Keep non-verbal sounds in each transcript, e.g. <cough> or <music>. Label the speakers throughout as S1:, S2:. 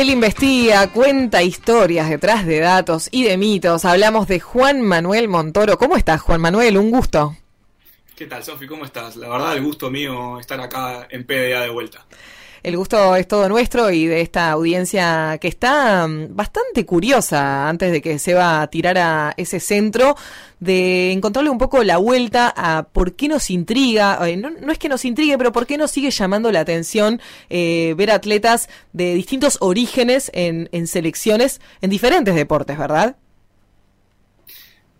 S1: Él investiga, cuenta historias detrás de datos y de mitos. Hablamos de Juan Manuel Montoro. ¿Cómo estás, Juan Manuel? Un gusto.
S2: ¿Qué tal, Sofi? ¿Cómo estás? La verdad, el gusto mío estar acá en PDA de vuelta.
S1: El gusto es todo nuestro y de esta audiencia que está mm, bastante curiosa antes de que se va a tirar a ese centro, de encontrarle un poco la vuelta a por qué nos intriga, eh, no, es que nos intrigue, pero por qué nos sigue llamando la atención eh, ver atletas de distintos orígenes en, en selecciones en diferentes deportes, ¿verdad?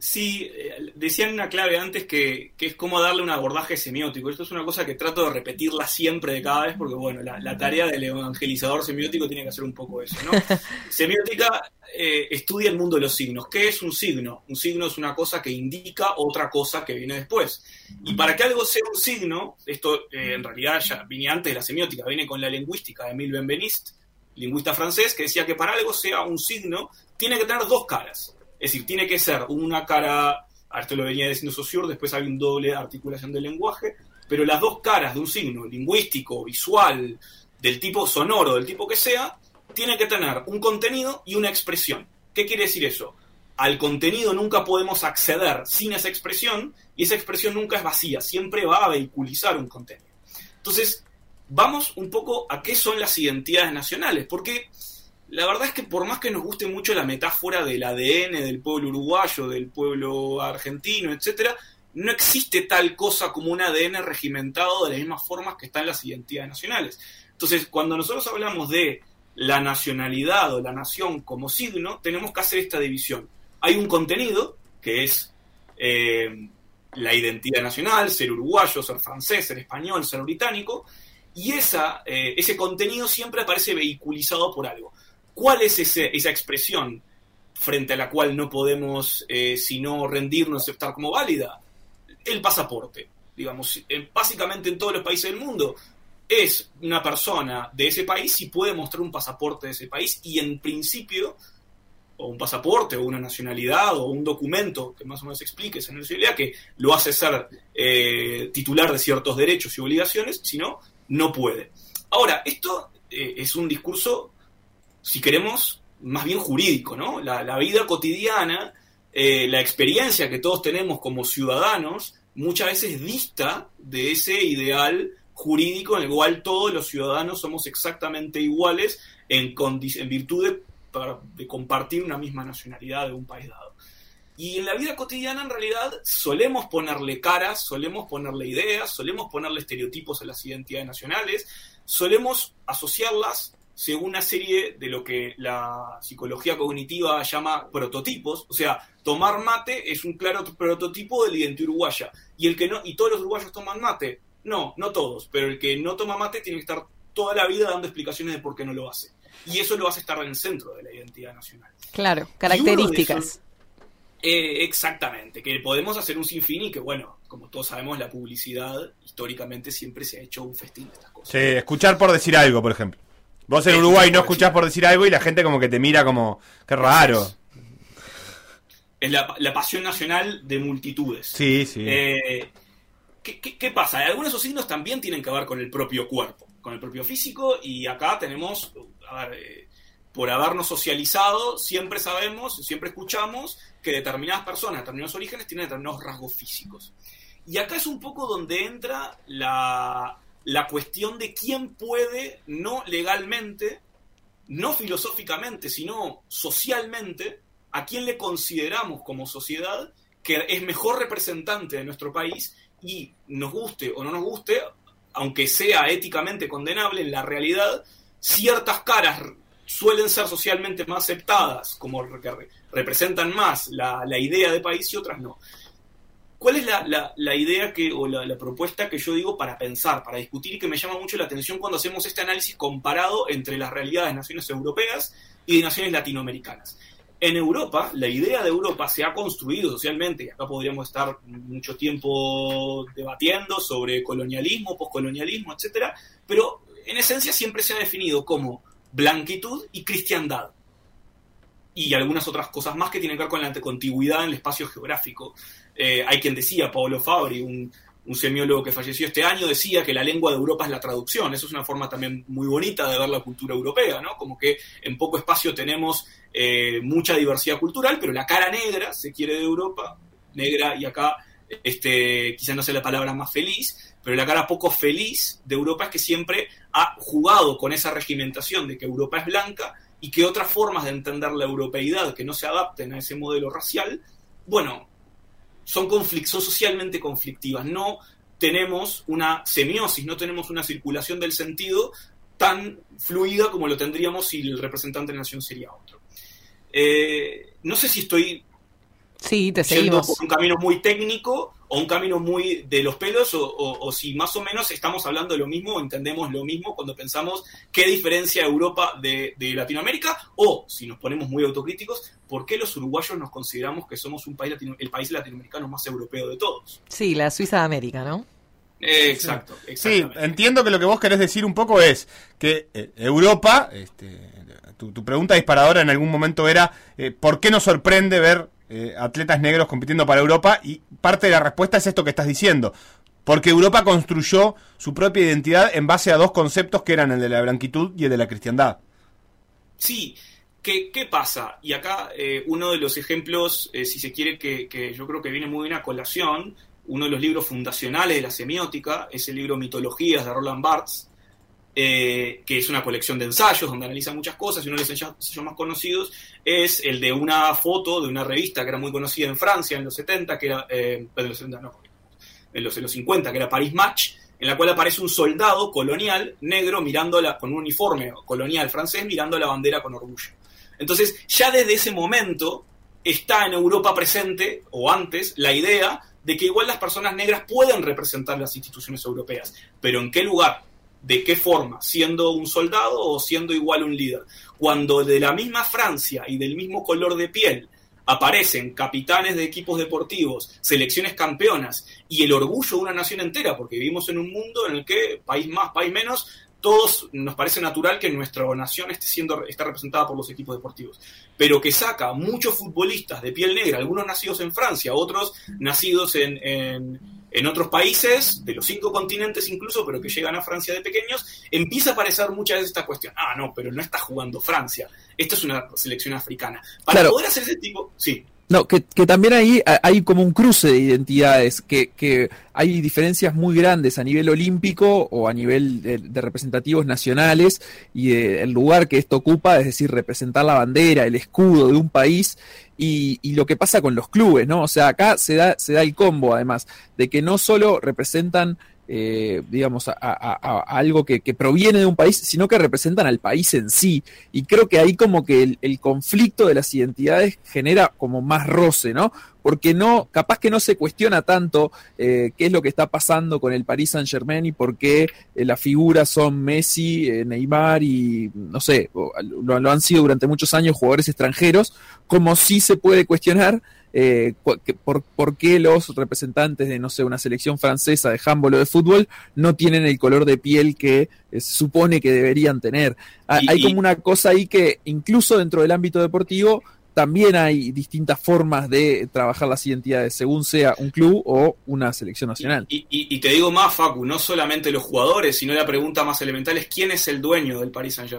S2: Sí, eh, decían una clave antes que, es cómo darle un abordaje semiótico. Esto es una cosa que trato de repetirla siempre de cada vez porque, bueno, la, tarea del evangelizador semiótico tiene que hacer un poco eso, ¿no? <laughs> Semiótica eh, estudia el mundo de los signos. ¿Qué es un signo? Un signo es una cosa que indica otra cosa que viene después. Y para que algo sea un signo, esto eh, en realidad ya viene antes de la semiótica, viene con la lingüística de Emile Benveniste, lingüista francés, que decía que para algo sea un signo, tiene que tener dos caras es decir, tiene que ser una cara, esto lo venía diciendo Saussure, después hay un doble articulación del lenguaje, pero las dos caras de un signo lingüístico, visual, del tipo sonoro, del tipo que sea, tiene que tener un contenido y una expresión. ¿Qué quiere decir eso? Al contenido nunca podemos acceder sin esa expresión y esa expresión nunca es vacía, siempre va a vehiculizar un contenido. Entonces, vamos un poco a qué son las identidades nacionales, porque la verdad es que por más que nos guste mucho la metáfora del ADN del pueblo uruguayo, del pueblo argentino, etcétera, no existe tal cosa como un ADN regimentado de las mismas formas que están las identidades nacionales. Entonces, cuando nosotros hablamos de la nacionalidad o la nación como signo, tenemos que hacer esta división. Hay un contenido, que es eh, la identidad nacional, ser uruguayo, ser francés, ser español, ser británico, y esa, eh, ese contenido siempre aparece vehiculizado por algo. ¿Cuál es esa expresión frente a la cual no podemos eh, sino rendirnos, aceptar como válida? El pasaporte. Digamos, básicamente en todos los países del mundo es una persona de ese país y puede mostrar un pasaporte de ese país y en principio, o un pasaporte, o una nacionalidad, o un documento que más o menos explique esa nacionalidad, que lo hace ser eh, titular de ciertos derechos y obligaciones, si no, no puede. Ahora, esto eh, es un discurso si queremos, más bien jurídico, ¿no? La, vida cotidiana, eh, la experiencia que todos tenemos como ciudadanos, muchas veces dista de ese ideal jurídico en el cual todos los ciudadanos somos exactamente iguales en, en virtud de, de compartir una misma nacionalidad de un país dado. Y en la vida cotidiana, en realidad, solemos ponerle caras, solemos ponerle ideas, solemos ponerle estereotipos a las identidades nacionales, solemos asociarlas según una serie de lo que la psicología cognitiva llama prototipos, o sea, tomar mate es un claro prototipo de la identidad uruguaya, y el que no, y todos los uruguayos toman mate, no, no todos, pero el que no toma mate tiene que estar toda la vida dando explicaciones de por qué no lo hace. Y eso lo hace estar en el centro de la identidad nacional.
S1: Claro, características.
S2: Eh, exactamente, que podemos hacer un sinfín y que, bueno, como todos sabemos, la publicidad históricamente siempre se ha hecho un festín de estas cosas.
S3: Sí, escuchar por decir algo, por ejemplo. Vos en Uruguay no escuchás por decir algo y la gente como que te mira como, qué raro.
S2: Es la, pasión nacional de multitudes.
S3: Sí, sí.
S2: Eh, ¿qué, pasa? Algunos de esos signos también tienen que ver con el propio cuerpo, con el propio físico, y acá tenemos, a ver, eh, por habernos socializado, siempre sabemos, siempre escuchamos que determinadas personas, determinados orígenes, tienen determinados rasgos físicos. Y acá es un poco donde entra la, la cuestión de quién puede, no legalmente, no filosóficamente, sino socialmente, a quién le consideramos como sociedad que es mejor representante de nuestro país y nos guste o no nos guste, aunque sea éticamente condenable, en la realidad ciertas caras suelen ser socialmente más aceptadas, como que representan más la, idea de país y otras no. ¿Cuál es la, idea que, o la, propuesta que yo digo para pensar, para discutir y que me llama mucho la atención cuando hacemos este análisis comparado entre las realidades de naciones europeas y de naciones latinoamericanas? En Europa, la idea de Europa se ha construido socialmente, y acá podríamos estar mucho tiempo debatiendo sobre colonialismo, poscolonialismo, etcétera, pero en esencia siempre se ha definido como blanquitud y cristiandad. Y algunas otras cosas más que tienen que ver con la contigüidad en el espacio geográfico. Eh, hay quien decía, Paolo Fabri, un, un semiólogo que falleció este año, decía que la lengua de Europa es la traducción. Eso es una forma también muy bonita de ver la cultura europea, ¿no? Como que en poco espacio tenemos eh, mucha diversidad cultural, pero la cara negra, se quiere, de Europa, negra y acá, este, quizás no sea la palabra más feliz, pero la cara poco feliz de Europa es que siempre ha jugado con esa regimentación de que Europa es blanca y que otras formas de entender la europeidad que no se adapten a ese modelo racial, bueno, son, son socialmente conflictivas. No tenemos una semiosis, no tenemos una circulación del sentido tan fluida como lo tendríamos si el representante de la nación sería otro. Eh, no sé si estoy
S1: sí, te
S2: yendo por un camino muy técnico o un camino muy de los pelos, o, si más o menos estamos hablando de lo mismo, o entendemos lo mismo cuando pensamos qué diferencia Europa de, Latinoamérica, o si nos ponemos muy autocríticos, ¿por qué los uruguayos nos consideramos que somos un país el país latinoamericano más europeo de todos?
S1: Sí, la Suiza de América, ¿no?
S2: exacto,
S3: Sí, entiendo que lo que vos querés decir un poco es que eh, Europa, este, tu, pregunta disparadora en algún momento era, eh, ¿por qué nos sorprende ver eh, atletas negros compitiendo para Europa y parte de la respuesta es esto que estás diciendo. Porque Europa construyó su propia identidad en base a dos conceptos que eran el de la blanquitud y el de la cristiandad.
S2: Sí, ¿qué, qué pasa? Y acá eh, uno de los ejemplos, eh, si se quiere, que, que, yo creo que viene muy bien a colación, uno de los libros fundacionales de la semiótica, es el libro Mitologías de Roland Barthes, eh, que es una colección de ensayos donde analiza muchas cosas, y uno de los ensayos más conocidos es el de una foto de una revista que era muy conocida en Francia en los 70, que era, eh, en los 70 no, en los, 50, que era Paris Match, en la cual aparece un soldado colonial negro mirando con un uniforme colonial francés mirando la bandera con orgullo. Entonces, ya desde ese momento está en Europa presente, o antes, la idea de que igual las personas negras pueden representar las instituciones europeas, pero ¿en qué lugar? ¿De qué forma? ¿Siendo un soldado o siendo igual un líder? Cuando de la misma Francia y del mismo color de piel aparecen capitanes de equipos deportivos, selecciones campeonas y el orgullo de una nación entera, porque vivimos en un mundo en el que, país más, país menos, todos nos parece natural que nuestra nación esté siendo está representada por los equipos deportivos, pero que saca muchos futbolistas de piel negra, algunos nacidos en Francia, otros nacidos en en otros países, de los cinco continentes incluso, pero que llegan a Francia de pequeños, empieza a aparecer muchas veces esta cuestión. Ah, no, pero no está jugando Francia. Esta es una selección africana. Para poder hacer ese tipo, sí.
S4: No, que, también ahí hay como un cruce de identidades, que, que hay diferencias muy grandes a nivel olímpico o a nivel de, representativos nacionales y el lugar que esto ocupa, es decir, representar la bandera, el escudo de un país y, y, lo que pasa con los clubes, ¿no? O sea, acá se da, se da el combo, además, de que no solo representan eh, digamos, a, algo que, proviene de un país, sino que representan al país en sí. Y creo que ahí como que el, conflicto de las identidades genera como más roce, ¿no? Porque no, capaz que no se cuestiona tanto eh, qué es lo que está pasando con el Paris Saint Germain y por qué eh, las figuras son Messi, Neymar y, no sé, lo, lo han sido durante muchos años jugadores extranjeros, como sí se puede cuestionar eh, por, qué los representantes de, no sé, una selección francesa de handball o de fútbol no tienen el color de piel que eh, se supone que deberían tener. hay como una cosa ahí que incluso dentro del ámbito deportivo también hay distintas formas de trabajar las identidades según sea un club o una selección nacional.
S2: Y, y, te digo más, Facu, no solamente los jugadores, sino la pregunta más elemental es quién es el dueño del Paris Saint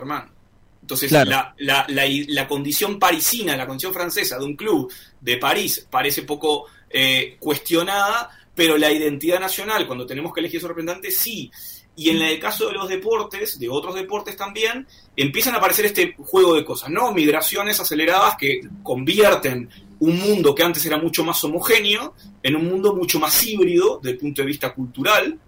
S2: Entonces, la, la, la, condición parisina, la condición francesa de un club de París parece poco eh, cuestionada, pero la identidad nacional, cuando tenemos que elegir su representante, sí. y en el caso de los deportes, de otros deportes también, empiezan a aparecer este juego de cosas, ¿no? Migraciones aceleradas que convierten un mundo que antes era mucho más homogéneo en un mundo mucho más híbrido desde el punto de vista cultural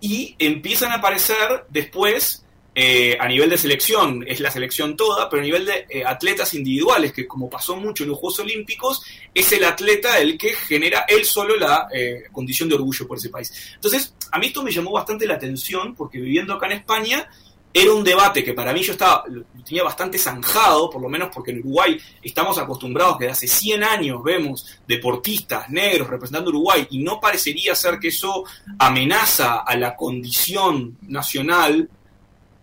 S2: y empiezan a aparecer después eh, a nivel de selección, es la selección toda, pero a nivel de eh, atletas individuales, que como pasó mucho en los Juegos Olímpicos, es el atleta el que genera él solo la eh, condición de orgullo por ese país. Entonces, a mí esto me llamó bastante la atención, porque viviendo acá en España, era un debate que para mí yo estaba, tenía bastante zanjado, por lo menos porque en Uruguay estamos acostumbrados que hace 100 años vemos deportistas negros representando Uruguay y no parecería ser que eso amenaza a la condición nacional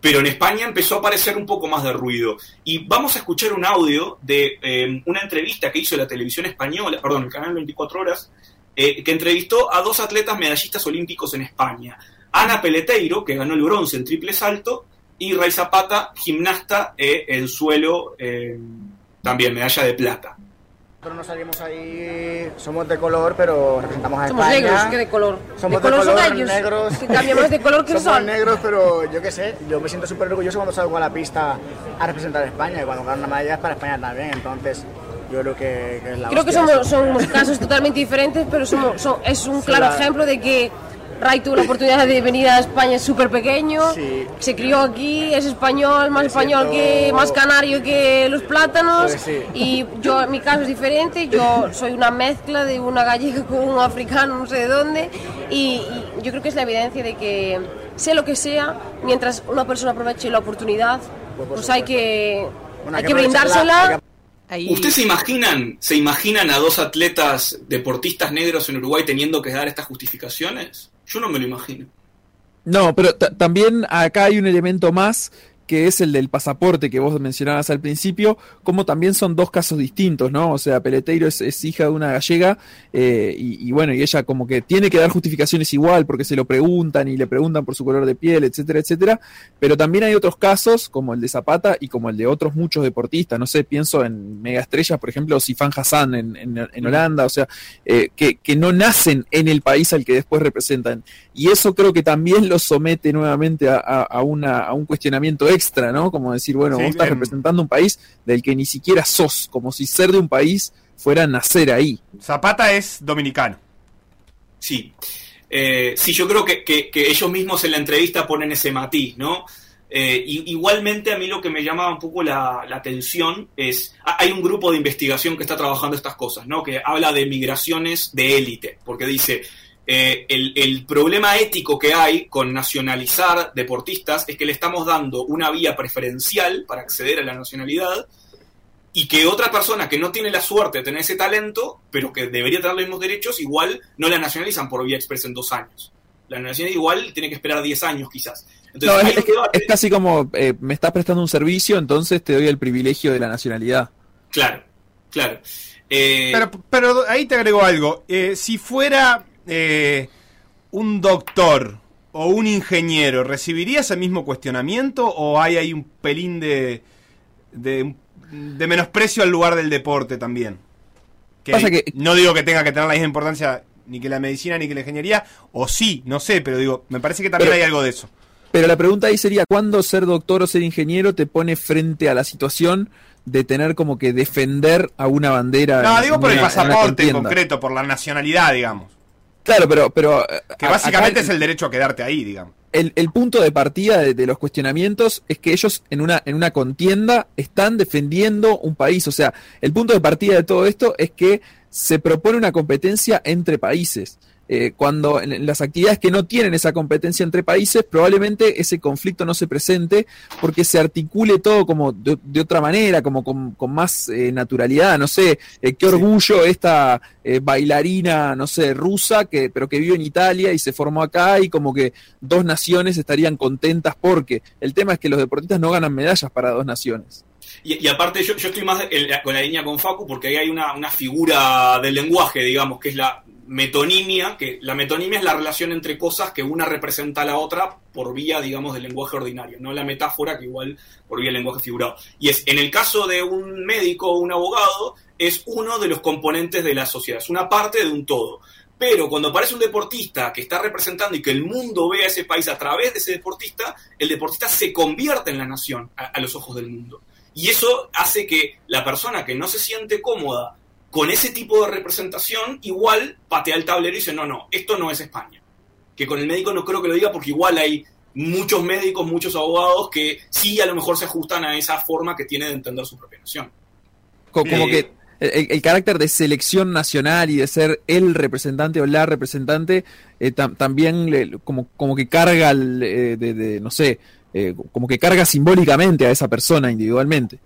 S2: pero en España empezó a aparecer un poco más de ruido. Y vamos a escuchar un audio de eh, una entrevista que hizo la televisión española, perdón, el canal 24 Horas, eh, que entrevistó a dos atletas medallistas olímpicos en España. Ana Peleteiro, que ganó el bronce en triple salto, y Ray Zapata, gimnasta eh, en suelo, también medalla de plata.
S5: No salimos ahí, somos de color, pero representamos a
S6: somos
S5: España.
S6: negros, ¿qué de color?
S5: Somos
S6: de,
S5: de
S6: color,
S5: color,
S6: son
S5: negros.
S6: Que cambiamos de color <laughs> que
S5: somos
S6: son.
S5: negros, pero yo qué sé, yo me siento súper orgulloso cuando salgo a la pista a representar a España y cuando gano una medalla es para España también, entonces yo creo que, que es la
S6: Creo que somos, somos casos totalmente diferentes, pero somos, son- es un
S5: Sí,
S6: claro
S5: la-
S6: ejemplo de que Ray tuvo la oportunidad de venir a España súper pequeño,
S5: Sí.
S6: se crió aquí, es español, más español
S5: siento-
S6: que, más canario que los plátanos,
S5: Pues sí.
S6: y yo, mi caso es diferente, yo soy una mezcla de una gallega con un africano, no sé de dónde, y, y yo creo que es la evidencia de que sea lo que sea, mientras una persona aproveche la oportunidad,
S5: Pues
S6: pues hay que,
S5: Bueno,
S6: hay que brindársela.
S1: Ahí-
S2: ¿Ustedes se imaginan, se imaginan a dos atletas deportistas negros en Uruguay teniendo que dar estas justificaciones? Yo no me lo imagino.
S4: No, pero ta- también acá hay un elemento más que es el del pasaporte que vos mencionabas al principio, como también son dos casos distintos, ¿no? O sea, Peleteiro es, es hija de una gallega eh, y, y bueno, y ella como que tiene que dar justificaciones igual porque se lo preguntan y le preguntan por su color de piel, etcétera, etcétera, pero también hay otros casos como el de Zapata y como el de otros muchos deportistas, no sé, pienso en megaestrellas, por ejemplo, Sifan Hassan en, en- en Holanda, o sea, eh, que, que no nacen en el país al que después representan. Y eso creo que también lo somete nuevamente a, a- a una, a un cuestionamiento extra, ¿no? Como decir, bueno,
S3: Sí,
S4: vos estás representando un país del que ni siquiera sos, como si ser de un país fuera nacer ahí.
S3: Zapata es dominicano.
S2: Sí. Eh, sí, yo creo que, que- que ellos mismos en la entrevista ponen ese matiz, ¿no? Eh, y- igualmente a mí lo que me llama un poco la, la atención es, ha- hay un grupo de investigación que está trabajando estas cosas, ¿no? Que habla de migraciones de élite, porque dice, eh, el, el problema ético que hay con nacionalizar deportistas es que le estamos dando una vía preferencial para acceder a la nacionalidad y que otra persona que no tiene la suerte de tener ese talento, pero que debería tener los mismos derechos, igual no la nacionalizan por vía expresa en dos años. La nacionalidad igual tiene que esperar 10 años quizás. Entonces,
S4: No, es, casi como eh, me estás prestando un servicio, entonces te doy el privilegio de la nacionalidad.
S2: Claro, claro. Eh,
S3: Pero, pero ahí te agrego algo. Eh, si fuera eh, un doctor o un ingeniero, ¿recibiría ese mismo cuestionamiento o hay ahí un pelín de, de, de menosprecio al lugar del deporte también? Que
S4: Pasa que-
S3: no digo que tenga que tener la misma importancia ni que la medicina ni que la ingeniería, o sí, no sé, pero digo, me parece que también
S4: Pero-
S3: hay algo de eso.
S4: Pero la pregunta ahí sería, ¿cuándo ser doctor o ser ingeniero te pone frente a la situación de tener como que defender a una bandera?
S3: No,
S4: en-
S3: digo por el
S4: en
S3: pasaporte en concreto, por la nacionalidad, digamos.
S4: Claro, pero... pero
S3: Que básicamente
S4: acá
S3: es el derecho a quedarte ahí, digamos.
S4: el, el punto de partida de, de los cuestionamientos es que ellos en una, en una contienda están defendiendo un país. O sea, el punto de partida de todo esto es que se propone una competencia entre países. Eh, cuando en, las actividades que no tienen esa competencia entre países, probablemente ese conflicto no se presente porque se articule todo como de, de otra manera, como con, con más eh, naturalidad. No sé, eh, qué orgullo esta bailarina, no sé, rusa, que, pero que vive en Italia y se formó acá y como que dos naciones estarían contentas porque el tema es que los deportistas no ganan medallas para dos naciones.
S2: Y, y aparte yo, yo estoy más en la- con la línea con Facu porque ahí hay una, una figura del lenguaje, digamos, que es la metonimia, que la metonimia es la relación entre cosas que una representa a la otra por vía, digamos, del lenguaje ordinario, no la metáfora que igual por vía del lenguaje figurado. Y es, en el caso de un médico o un abogado, es uno de los componentes de la sociedad, es una parte de un todo. Pero cuando aparece un deportista que está representando y que el mundo ve a ese país a través de ese deportista, el deportista se convierte en la nación a, los ojos del mundo. Y eso hace que la persona que no se siente cómoda con ese tipo de representación, igual patea el tablero y dice, no, no, esto no es España. Que con el médico no creo que lo diga porque igual hay muchos médicos, muchos abogados que sí a lo mejor se ajustan a esa forma que tiene de entender su propia nación.
S4: Como, que el, carácter de selección nacional y de ser el representante o la representante eh, también como, como que carga, eh, de, no sé, eh, como que carga simbólicamente a esa persona individualmente.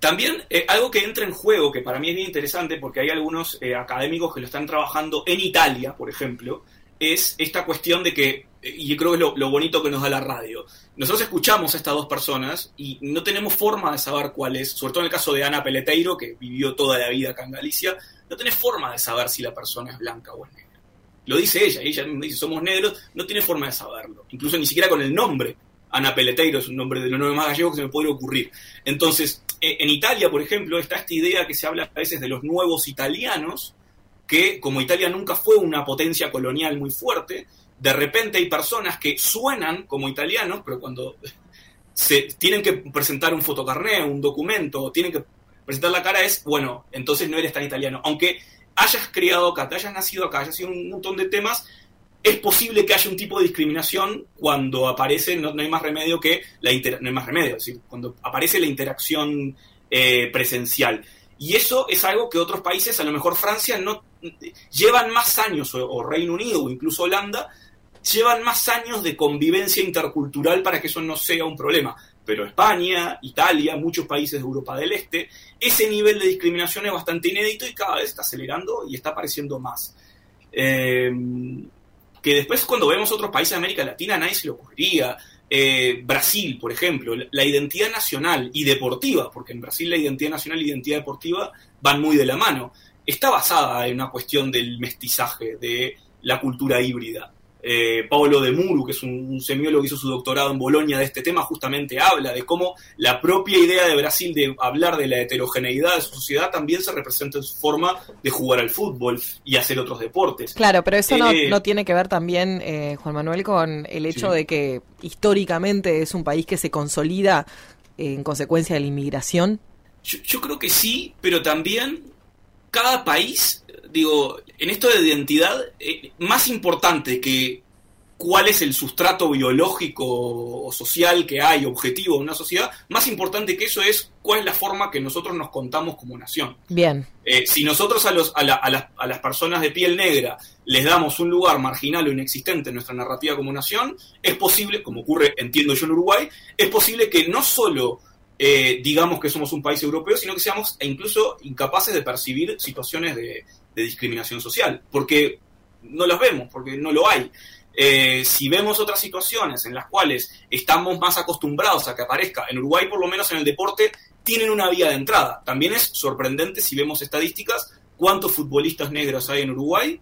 S2: También algo que entra en juego, que para mí es bien interesante, porque hay algunos académicos que lo están trabajando en Italia, por ejemplo, es esta cuestión de que, y yo creo que es lo, bonito que nos da la radio, nosotros escuchamos a estas dos personas y no tenemos forma de saber cuál es, sobre todo en el caso de Ana Peleteiro, que vivió toda la vida acá en Galicia, no tenés forma de saber si la persona es blanca o es negra. Lo dice ella, ella dice, somos negros, no tiene forma de saberlo, incluso ni siquiera con el nombre. Ana Peleteiro es un nombre de los nueve más gallegos que se me podría ocurrir. Entonces, e, en Italia, por ejemplo, está esta idea que se habla a veces de los nuevos italianos, que como Italia nunca fue una potencia colonial muy fuerte, de repente hay personas que suenan como italianos, pero cuando se tienen que presentar un fotocarné, un documento, tienen que presentar la cara es, bueno, entonces no eres tan italiano. Aunque hayas criado acá, te hayas nacido acá, hayas sido un montón de temas, es posible que haya un tipo de discriminación cuando aparece, no, hay más remedio que la no hay más remedio, cuando aparece la interacción eh, presencial. Y eso es algo que otros países, a lo mejor Francia, no llevan más años, o, Reino Unido, o incluso Holanda, llevan más años de convivencia intercultural para que eso no sea un problema. Pero España, Italia, muchos países de Europa del Este, ese nivel de discriminación es bastante inédito y cada vez está acelerando y está apareciendo más. Eh, que después cuando vemos otros países de América Latina nadie se le ocurriría. Eh, Brasil, por ejemplo, la identidad nacional y deportiva, porque en Brasil la identidad nacional y identidad deportiva van muy de la mano, está basada en una cuestión del mestizaje, de la cultura híbrida. Eh, Paolo de Muru, que es un, semiólogo que hizo su doctorado en Bolonia de este tema, justamente habla de cómo la propia idea de Brasil de hablar de la heterogeneidad de su sociedad también se representa en su forma de jugar al fútbol y hacer otros deportes.
S1: Claro, pero eso no, eh, tiene que ver también, eh, Juan Manuel, con el hecho de que históricamente es un país que se consolida en consecuencia de la inmigración.
S2: yo creo que sí, pero también cada país digo, en esto de identidad, eh, más importante que cuál es el sustrato biológico o social que hay, objetivo de una sociedad, más importante que eso es cuál es la forma que nosotros nos contamos como nación.
S1: Bien.
S2: Eh, si nosotros a, los, a, las, a, las, personas de piel negra les damos un lugar marginal o inexistente en nuestra narrativa como nación, es posible, como ocurre, entiendo yo en Uruguay, es posible que no solo eh, digamos que somos un país europeo, sino que seamos incluso incapaces de percibir situaciones de, de discriminación social, porque no las vemos, porque no lo hay. Eh, si vemos otras situaciones en las cuales estamos más acostumbrados a que aparezca, en Uruguay por lo menos en el deporte, tienen una vía de entrada. También es sorprendente si vemos estadísticas cuántos futbolistas negros hay en Uruguay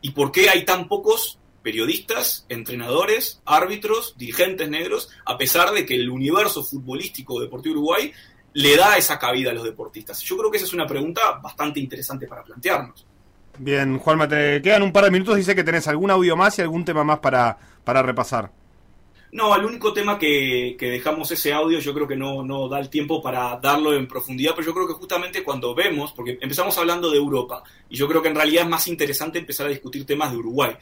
S2: y por qué hay tan pocos periodistas, entrenadores, árbitros, dirigentes negros, a pesar de que el universo futbolístico deportivo Uruguay le da esa cabida a los deportistas? Yo creo que esa es una pregunta bastante interesante para plantearnos.
S3: Bien, Juanma, te quedan un par de minutos. Dice que tenés algún audio más y algún tema más para, para repasar.
S2: No, el único tema que, dejamos ese audio, yo creo que no, no da el tiempo para darlo en profundidad, pero yo creo que justamente cuando vemos, porque empezamos hablando de Europa, y yo creo que en realidad es más interesante empezar a discutir temas de Uruguay.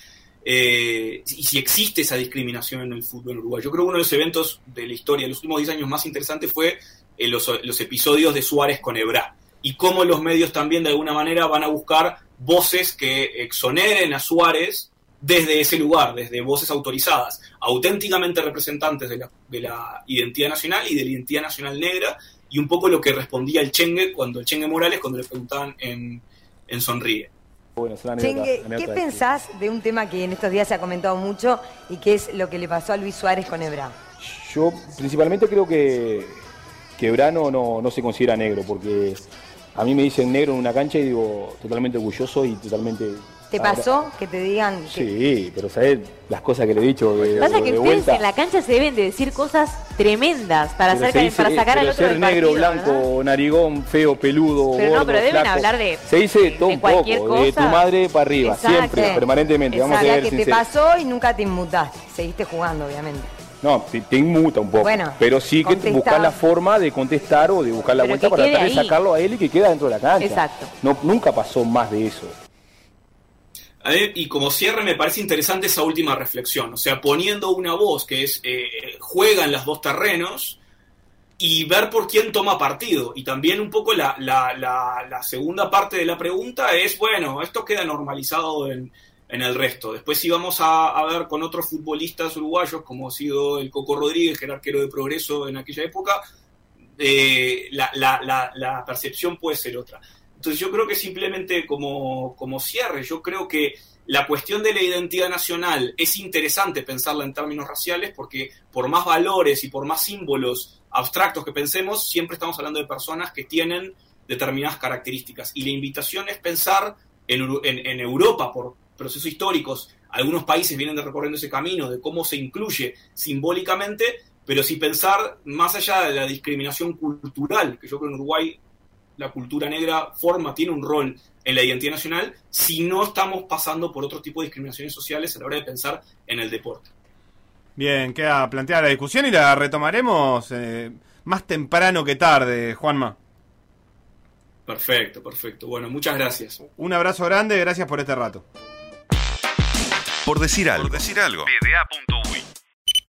S2: Eh, y si existe esa discriminación en el fútbol en Uruguay. Yo creo que uno de los eventos de la historia de los últimos 10 años más interesantes fue eh, los, los, episodios de Suárez con Ebra y cómo los medios también de alguna manera van a buscar voces que exoneren a Suárez desde ese lugar, desde voces autorizadas, auténticamente representantes de la, de la identidad nacional y de la identidad nacional negra, y un poco lo que respondía el Chengue cuando el Chengue Morales cuando le preguntaban en, en Sonríe.
S7: ¿Qué pensás de un tema que en estos días se ha comentado mucho y que es lo que le pasó a Luis Suárez con Ebra?
S8: Yo principalmente creo que que Brano no, no se considera negro, porque a mí me dicen negro en una cancha y digo totalmente orgulloso y totalmente
S7: ¿Te pasó que te digan que
S8: Sí, pero ¿sabes las cosas que le he dicho? De,
S9: Pasa que
S8: de
S9: ustedes
S8: vuelta?
S9: en la cancha se deben de decir cosas tremendas para,
S8: Pero
S9: sacar,
S8: se dice-
S9: para sacar al
S8: pero
S9: otro
S8: ser
S9: del
S8: negro,
S9: partido,
S8: blanco,
S9: ¿verdad?
S8: narigón, feo, peludo,
S9: Pero no,
S8: gordo,
S9: pero deben
S8: flaco.
S9: hablar de-
S8: Se dice de todo un poco, de tu madre para arriba,
S9: Exacto.
S8: siempre, permanentemente, vamos a ser
S7: que te pasó y nunca te inmutaste? Seguiste jugando, obviamente.
S8: No, te, te inmuta un poco.
S7: Bueno,
S8: pero sí que
S7: contestá.
S8: buscar la forma de contestar o de buscar la
S9: Pero
S8: vuelta para tratar de
S9: ahí.
S8: sacarlo a él y que queda dentro de la cancha.
S9: Exacto.
S8: No, nunca pasó más de eso.
S2: A ver, y como cierre me parece interesante esa última reflexión, o sea, poniendo una voz que es eh, juega en los dos terrenos y ver por quién toma partido. Y también un poco la, la, la, la segunda parte de la pregunta es, bueno, esto queda normalizado en, en el resto. Después si vamos a, a ver con otros futbolistas uruguayos, como ha sido el Coco Rodríguez, que arquero de progreso en aquella época, eh, la, la, la, la percepción puede ser otra. Entonces yo creo que simplemente como, como cierre, yo creo que la cuestión de la identidad nacional es interesante pensarla en términos raciales porque por más valores y por más símbolos abstractos que pensemos, siempre estamos hablando de personas que tienen determinadas características. Y la invitación es pensar en, en- en Europa, por procesos históricos, algunos países vienen de recorriendo ese camino de cómo se incluye simbólicamente, pero si pensar más allá de la discriminación cultural, que yo creo en Uruguay la cultura negra forma, tiene un rol en la identidad nacional, si no estamos pasando por otro tipo de discriminaciones sociales a la hora de pensar en el deporte.
S3: Bien, queda planteada la discusión y la retomaremos eh, más temprano que tarde, Juanma.
S2: Perfecto, perfecto. Bueno, muchas gracias.
S3: Un abrazo grande, gracias por este rato.
S10: Por decir algo.
S11: Por decir algo. PDA.uy